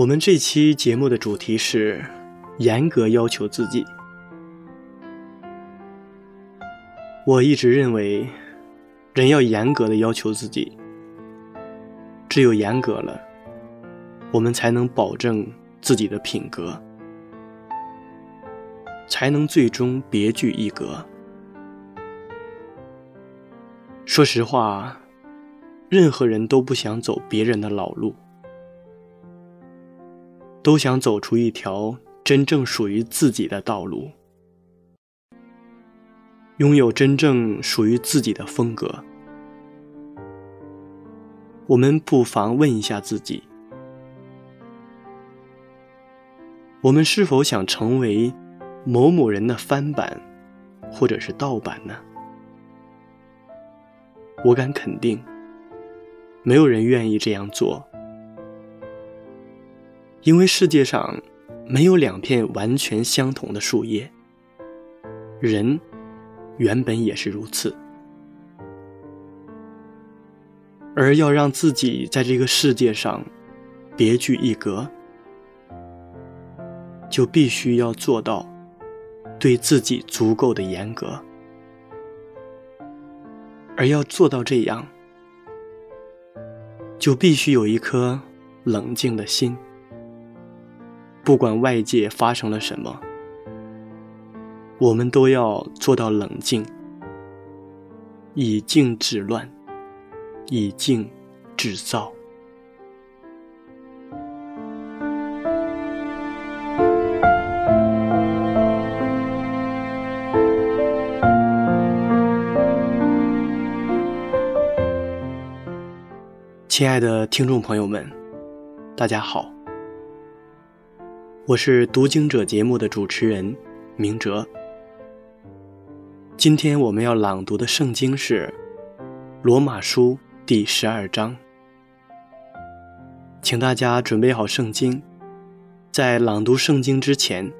我们这期节目的主题是严格要求自己。我一直认为，人要严格的要求自己。只有严格了，我们才能保证自己的品格，才能最终别具一格。说实话，任何人都不想走别人的老路。都想走出一条真正属于自己的道路，拥有真正属于自己的风格。我们不妨问一下自己：我们是否想成为某某人的翻版，或者是盗版呢？我敢肯定，没有人愿意这样做。因为世界上没有两片完全相同的树叶，人原本也是如此。而要让自己在这个世界上别具一格，就必须要做到对自己足够的严格。而要做到这样，就必须有一颗冷静的心。不管外界发生了什么，我们都要做到冷静，以静止乱，以静制躁。亲爱的听众朋友们，大家好。我是读经者节目的主持人明哲。今天我们要朗读的圣经是《罗马书》第十二章，请大家准备好圣经。在朗读圣经之前，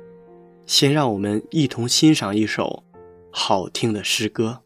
先让我们一同欣赏一首好听的诗歌。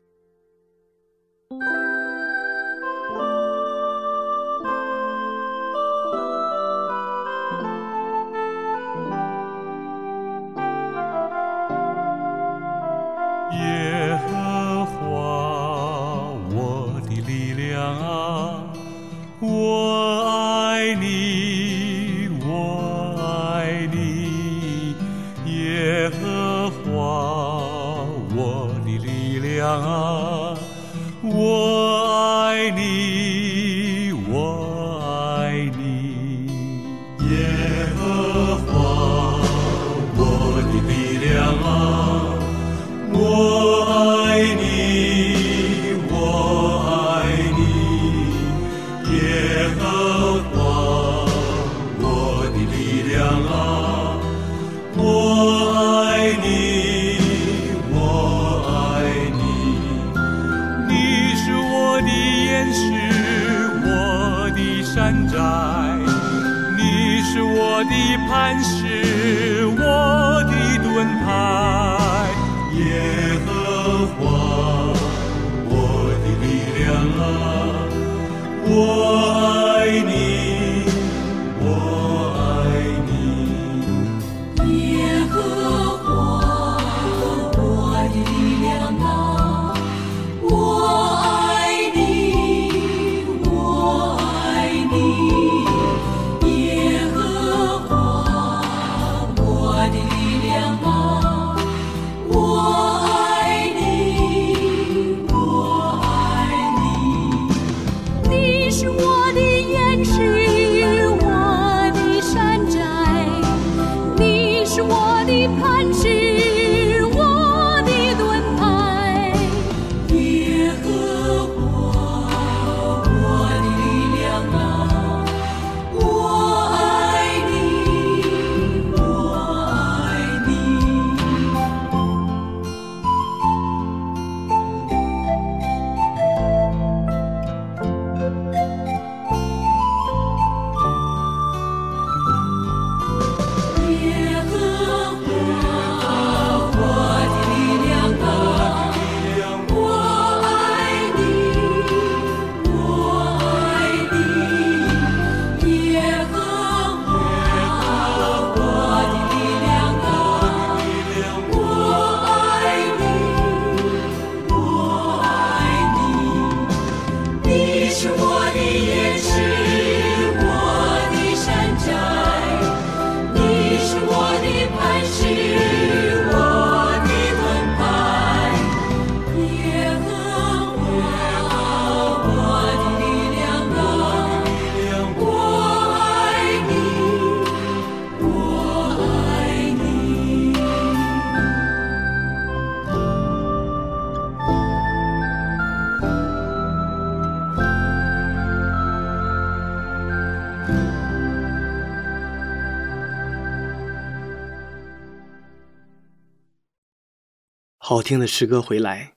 好听的诗歌回来。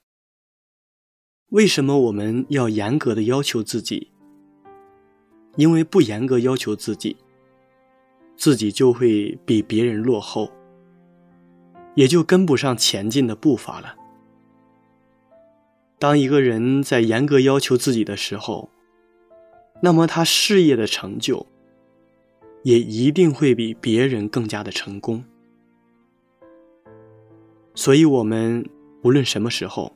为什么我们要严格的要求自己？因为不严格要求自己，自己就会比别人落后，也就跟不上前进的步伐了。当一个人在严格要求自己的时候，那么他事业的成就也一定会比别人更加的成功。所以，我们无论什么时候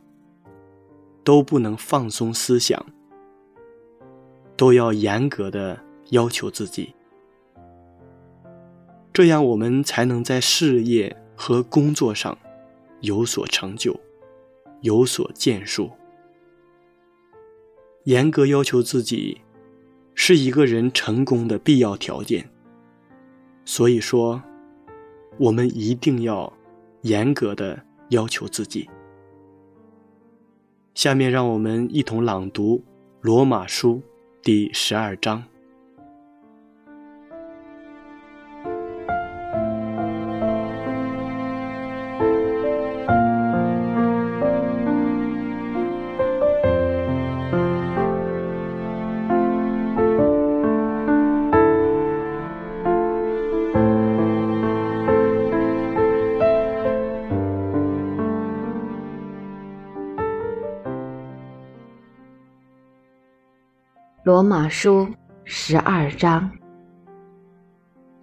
都不能放松思想。都要严格的要求自己，这样我们才能在事业和工作上有所成就，有所建树。严格要求自己，是一个人成功的必要条件。所以说，我们一定要严格的要求自己。下面让我们一同朗读《罗马书》。第十二章。罗马书十二章，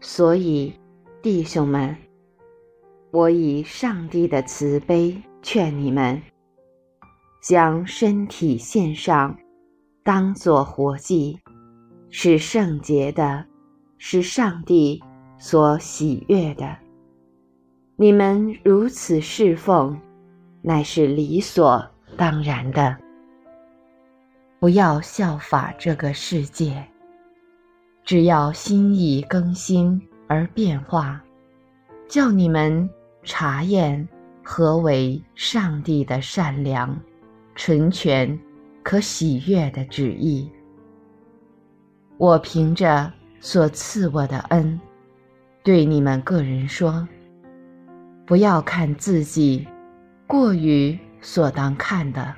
所以弟兄们，我以上帝的慈悲劝你们，将身体献上，当作活祭，是圣洁的，是上帝所喜悦的。你们如此侍奉，乃是理所当然的。不要效法这个世界，只要心意更新而变化，叫你们查验何为上帝的善良、纯全、可喜悦的旨意。我凭着所赐我的恩，对你们个人说：不要看自己过于所当看的，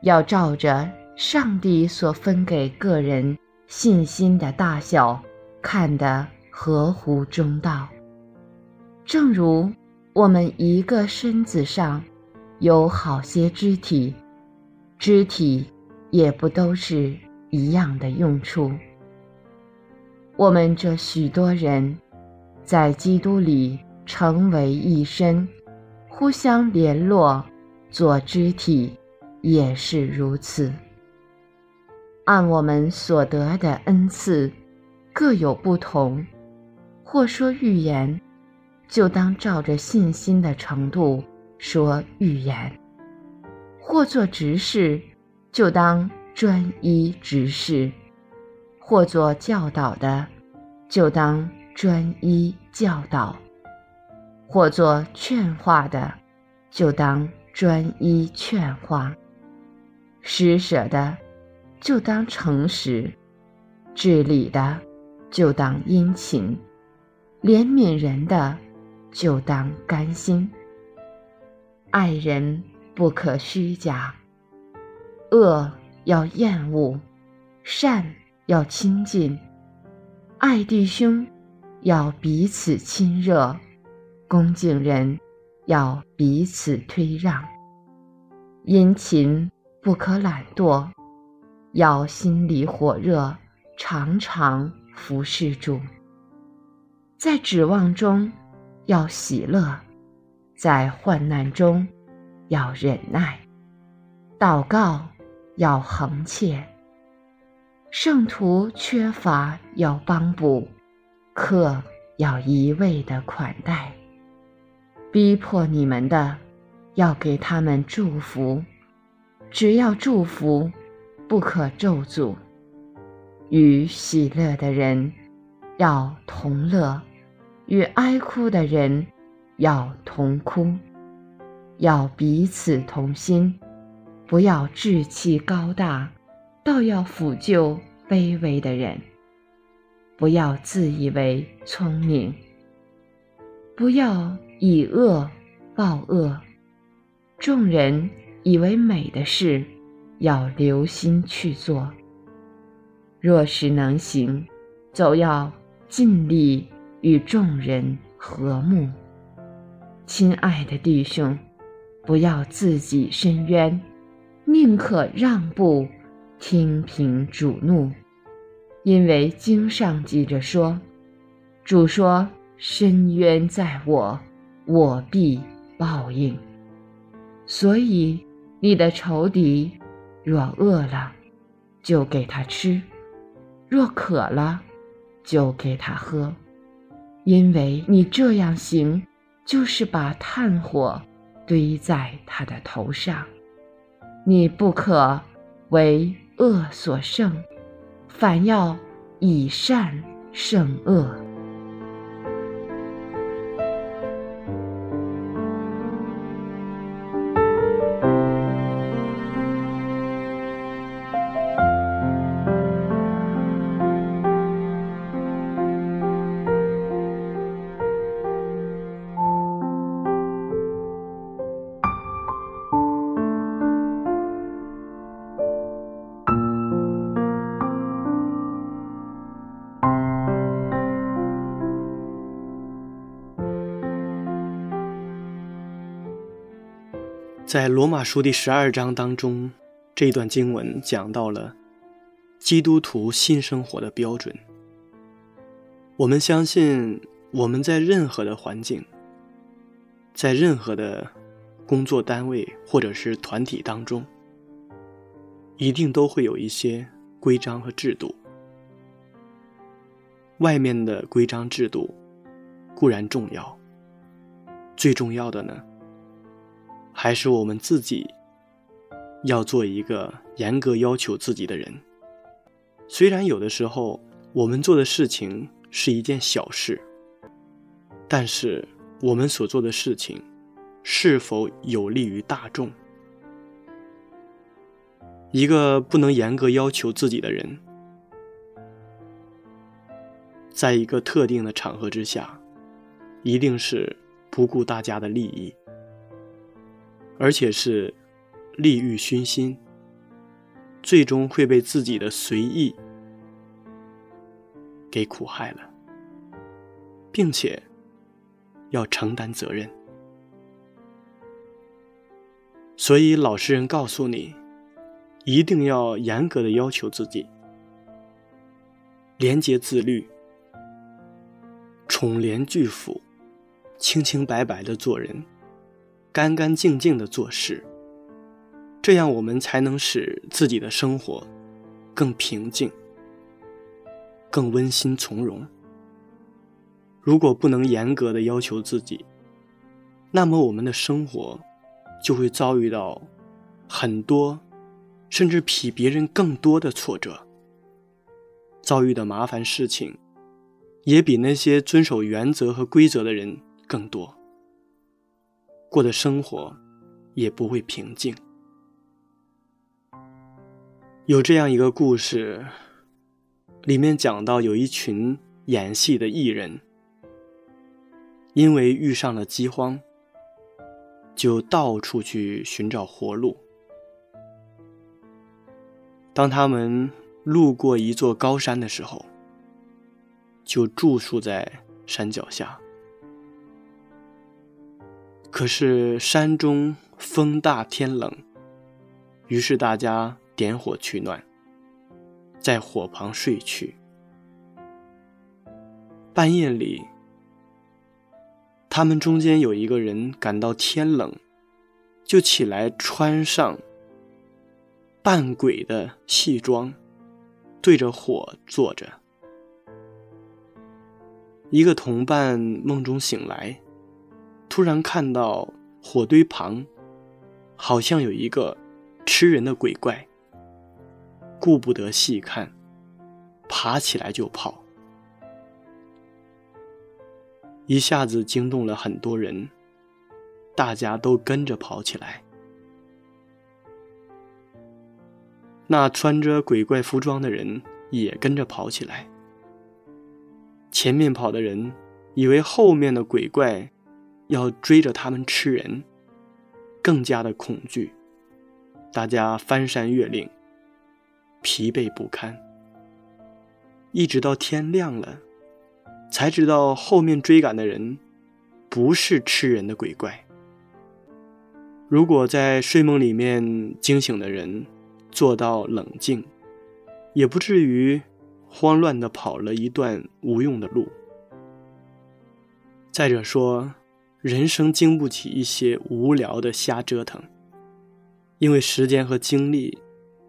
要照着。上帝所分给个人信心的大小，看得合乎中道。正如我们一个身子上有好些肢体，肢体也不都是一样的用处。我们这许多人，在基督里成为一身，互相联络，做肢体，也是如此。按我们所得的恩赐，各有不同。或说预言，就当照着信心的程度说预言；或做执事，就当专一执事；或做教导的，就当专一教导；或做劝化的，就当专一劝化；施舍的。就当诚实，治理的就当殷勤，怜悯人的就当甘心。爱人不可虚假，恶要厌恶，善要亲近。爱弟兄要彼此亲热，恭敬人要彼此推让。殷勤不可懒惰。要心里火热，常常服侍主。在指望中要喜乐，在患难中要忍耐，祷告要恒切。圣徒缺乏要帮补，客要一味的款待。逼迫你们的，要给他们祝福，只要祝福。不可咒诅，与喜乐的人要同乐，与哀哭的人要同哭，要彼此同心，不要志气高大，倒要抚救卑微的人；不要自以为聪明，不要以恶报恶，众人以为美的事，要留心去做。若是能行，总要尽力与众人和睦。亲爱的弟兄，不要自己伸冤，宁可让步，听凭主怒，因为经上记着说：“主说，深渊在我，我必报应。”所以，你的仇敌若饿了，就给他吃；若渴了，就给他喝。因为你这样行，就是把炭火堆在他的头上。你不可为恶所胜，反要以善胜恶。在罗马书第十二章当中，这段经文讲到了基督徒新生活的标准。我们相信，我们在任何的环境，在任何的工作单位或者是团体当中，一定都会有一些规章和制度。外面的规章制度固然重要，最重要的呢？还是我们自己要做一个严格要求自己的人。虽然有的时候我们做的事情是一件小事，但是我们所做的事情是否有利于大众？一个不能严格要求自己的人，在一个特定的场合之下，一定是不顾大家的利益。而且是利欲熏心，最终会被自己的随意给苦害了，并且要承担责任。所以老实人告诉你，一定要严格的要求自己，廉洁自律，宠廉拒腐，清清白白的做人。干干净净的做事，这样我们才能使自己的生活更平静、更温馨从容。如果不能严格的要求自己，那么我们的生活就会遭遇到很多，甚至比别人更多的挫折，遭遇的麻烦事情也比那些遵守原则和规则的人更多。过的生活也不会平静。有这样一个故事，里面讲到有一群演戏的艺人，因为遇上了饥荒，就到处去寻找活路。当他们路过一座高山的时候，就住宿在山脚下。可是山中风大天冷，于是大家点火取暖，在火旁睡去。半夜里，他们中间有一个人感到天冷，就起来穿上扮鬼的戏装，对着火坐着。一个同伴梦中醒来。突然看到火堆旁，好像有一个吃人的鬼怪。顾不得细看，爬起来就跑，一下子惊动了很多人，大家都跟着跑起来。那穿着鬼怪服装的人也跟着跑起来。前面跑的人以为后面的鬼怪。要追着他们吃人，更加的恐惧，大家翻山越岭，疲惫不堪，一直到天亮了，才知道后面追赶的人不是吃人的鬼怪。如果在睡梦里面惊醒的人做到冷静，也不至于慌乱的跑了一段无用的路。再者说，人生经不起一些无聊的瞎折腾，因为时间和精力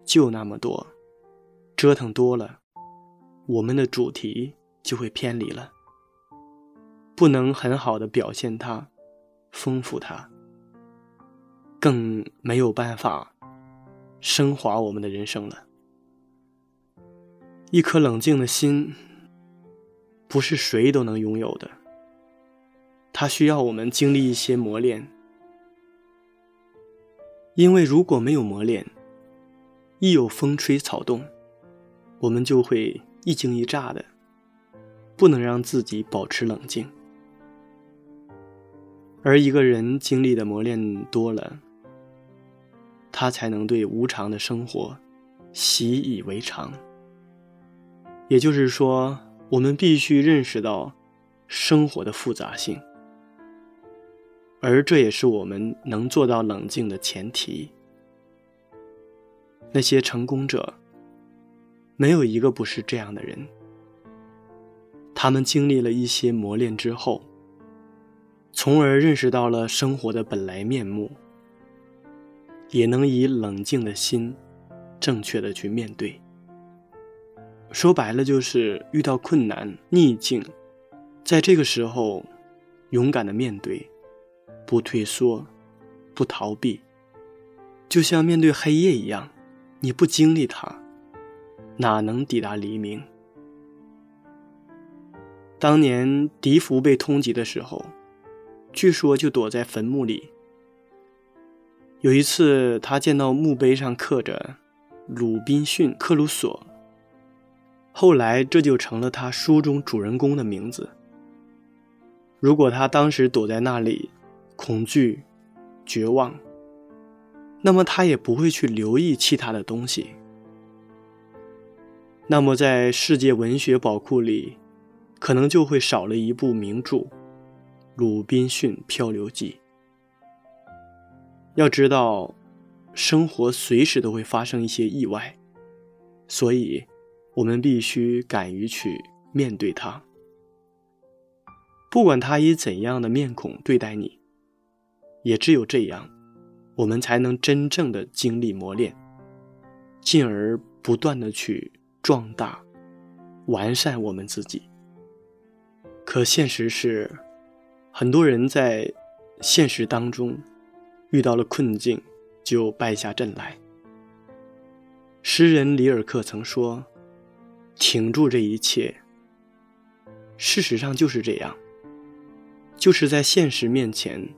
就那么多，折腾多了，我们的主题就会偏离了，不能很好的表现它，丰富它。更没有办法升华我们的人生了。一颗冷静的心，不是谁都能拥有的，它需要我们经历一些磨练。因为如果没有磨练，一有风吹草动，我们就会一惊一乍的，不能让自己保持冷静。而一个人经历的磨练多了，他才能对无常的生活习以为常。也就是说，我们必须认识到生活的复杂性，而这也是我们能做到冷静的前提。那些成功者，没有一个不是这样的人。他们经历了一些磨练之后，从而认识到了生活的本来面目。也能以冷静的心，正确的去面对。说白了，就是遇到困难逆境，在这个时候，勇敢的面对，不退缩，不逃避，就像面对黑夜一样，你不经历它，哪能抵达黎明？当年笛福被通缉的时候，据说就躲在坟墓里。有一次，他见到墓碑上刻着“鲁滨逊·克鲁索”，后来这就成了他书中主人公的名字。如果他当时躲在那里，恐惧、绝望，那么他也不会去留意其他的东西。那么，在世界文学宝库里，可能就会少了一部名著《鲁滨逊漂流记》。要知道，生活随时都会发生一些意外，所以，我们必须敢于去面对它。不管他以怎样的面孔对待你，也只有这样，我们才能真正的经历磨练，进而不断的去壮大、完善我们自己。可现实是，很多人在现实当中。遇到了困境，就败下阵来。诗人里尔克曾说：“挺住这一切。”事实上就是这样，就是在现实面前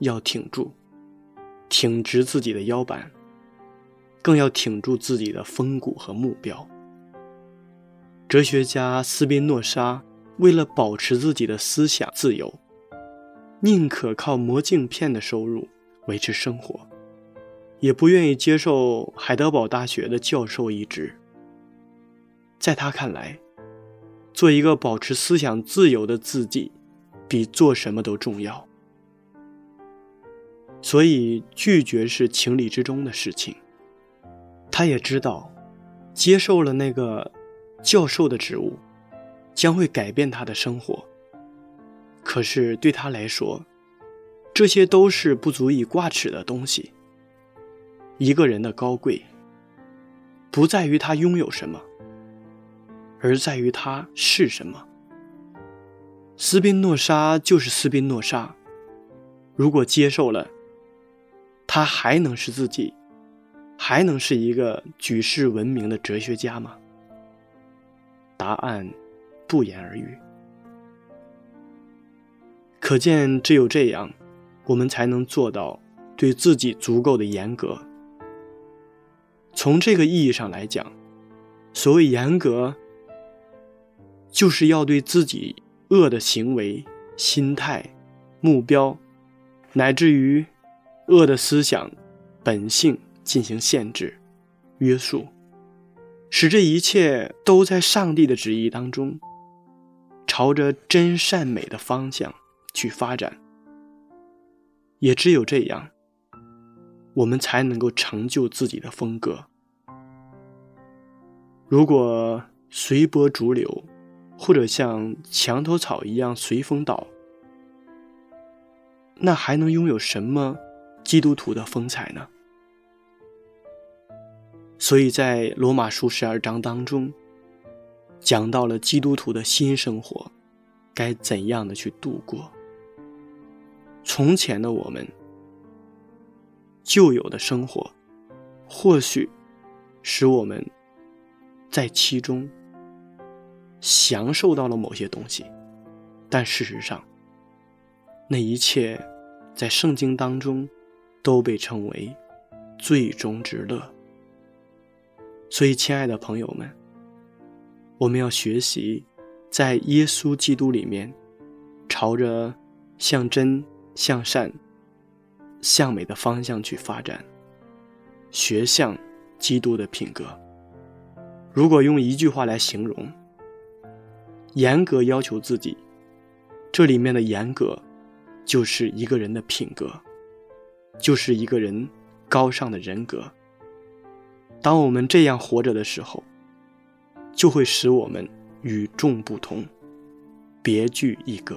要挺住，挺直自己的腰板，更要挺住自己的风骨和目标。哲学家斯宾诺莎为了保持自己的思想自由，宁可靠磨镜片的收入。维持生活，也不愿意接受海德堡大学的教授一职。在他看来，做一个保持思想自由的自己，比做什么都重要。所以，拒绝是情理之中的事情。他也知道，接受了那个教授的职务，将会改变他的生活。可是对他来说，这些都是不足以挂齿的东西。一个人的高贵，不在于他拥有什么，而在于他是什么。斯宾诺莎就是斯宾诺莎，如果接受了，他还能是自己，还能是一个举世闻名的哲学家吗？答案不言而喻。可见，只有这样。我们才能做到对自己足够的严格。从这个意义上来讲，所谓严格，就是要对自己恶的行为、心态、目标，乃至于恶的思想、本性进行限制、约束，使这一切都在上帝的旨意当中，朝着真善美的方向去发展。也只有这样，我们才能够成就自己的风格。如果随波逐流，或者像墙头草一样随风倒，那还能拥有什么基督徒的风采呢？所以在罗马书十二章当中，讲到了基督徒的新生活该怎样的去度过。从前的我们，旧有的生活，或许使我们在其中。享受到了某些东西，但事实上，那一切在圣经当中都被称为最终之乐。所以，亲爱的朋友们，我们要学习在耶稣基督里面，朝着向真、向善、向美的方向去发展，学向基督的品格。如果用一句话来形容，严格要求自己，这里面的严格，就是一个人的品格，就是一个人高尚的人格。当我们这样活着的时候，就会使我们与众不同，别具一格。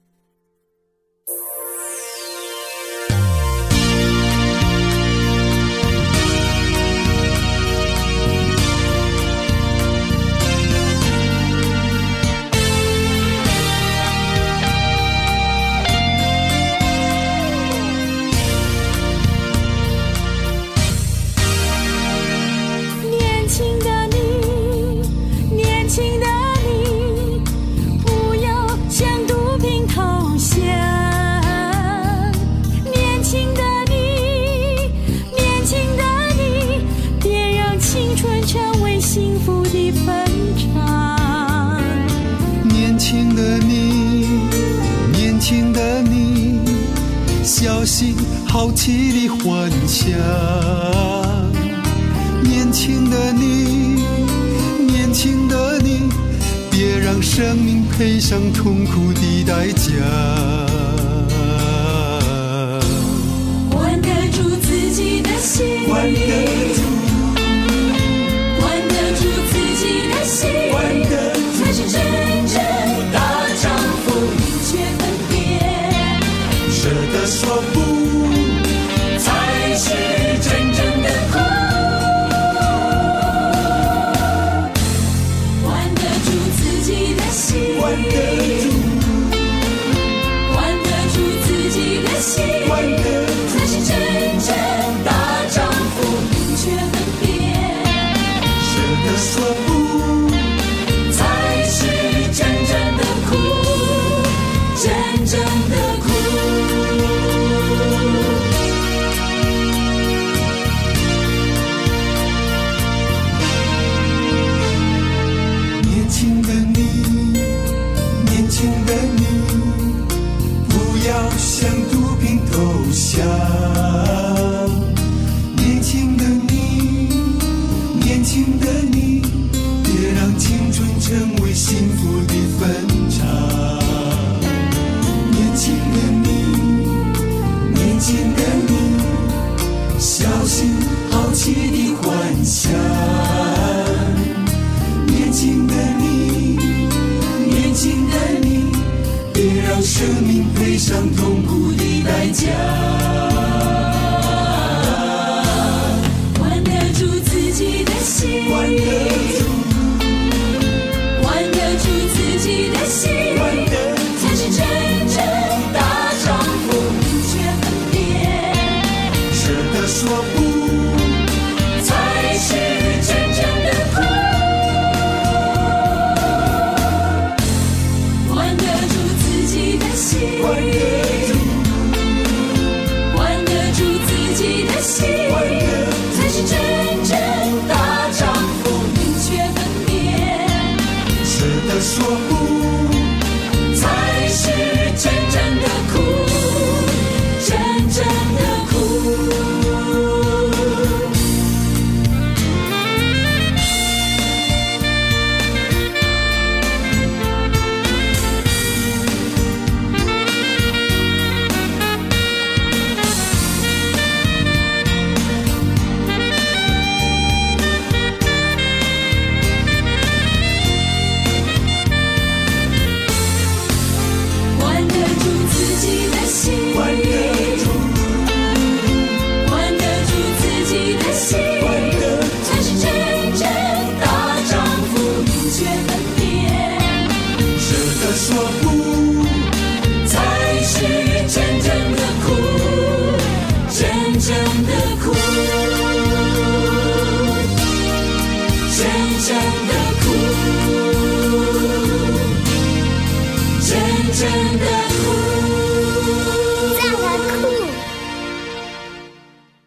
轻的你，年轻的你，小心好奇的幻想，年轻的你，年轻的你，别让生命赔上痛苦的代价。管得住自己的心，管得住，生命